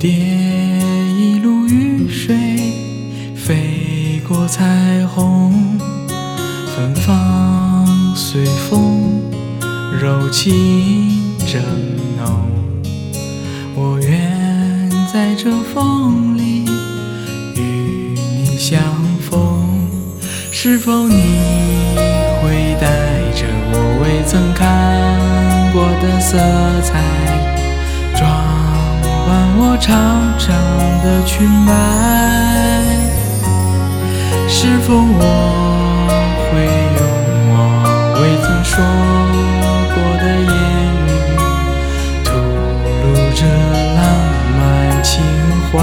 跌一路雨水飞过彩虹芬芳随风柔情正浓我愿在这风里与你相逢是否你会带着我未曾看过的色彩我长长的裙摆？是否我会用我未曾说过的言语，吐露着浪漫情怀？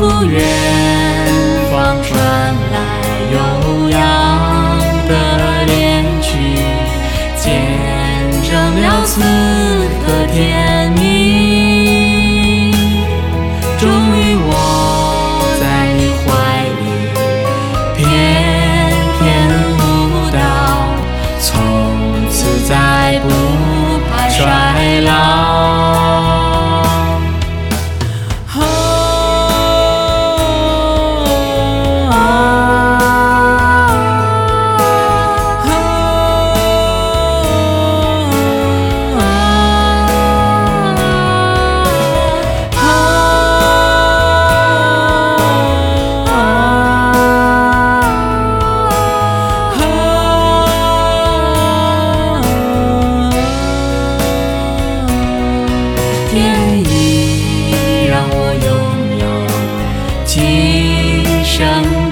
仿佛远方传来悠扬的恋曲，见证了此刻甜蜜。终于我在你怀里翩翩舞蹈，从此再不怕衰生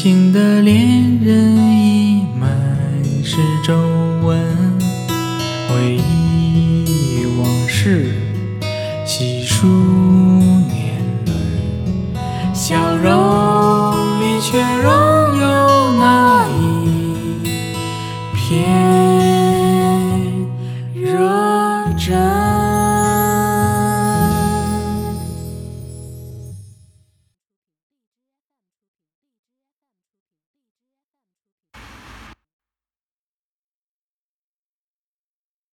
轻的恋人已满是皱纹回忆往事细数年轮笑容里却仍有那一片热忱。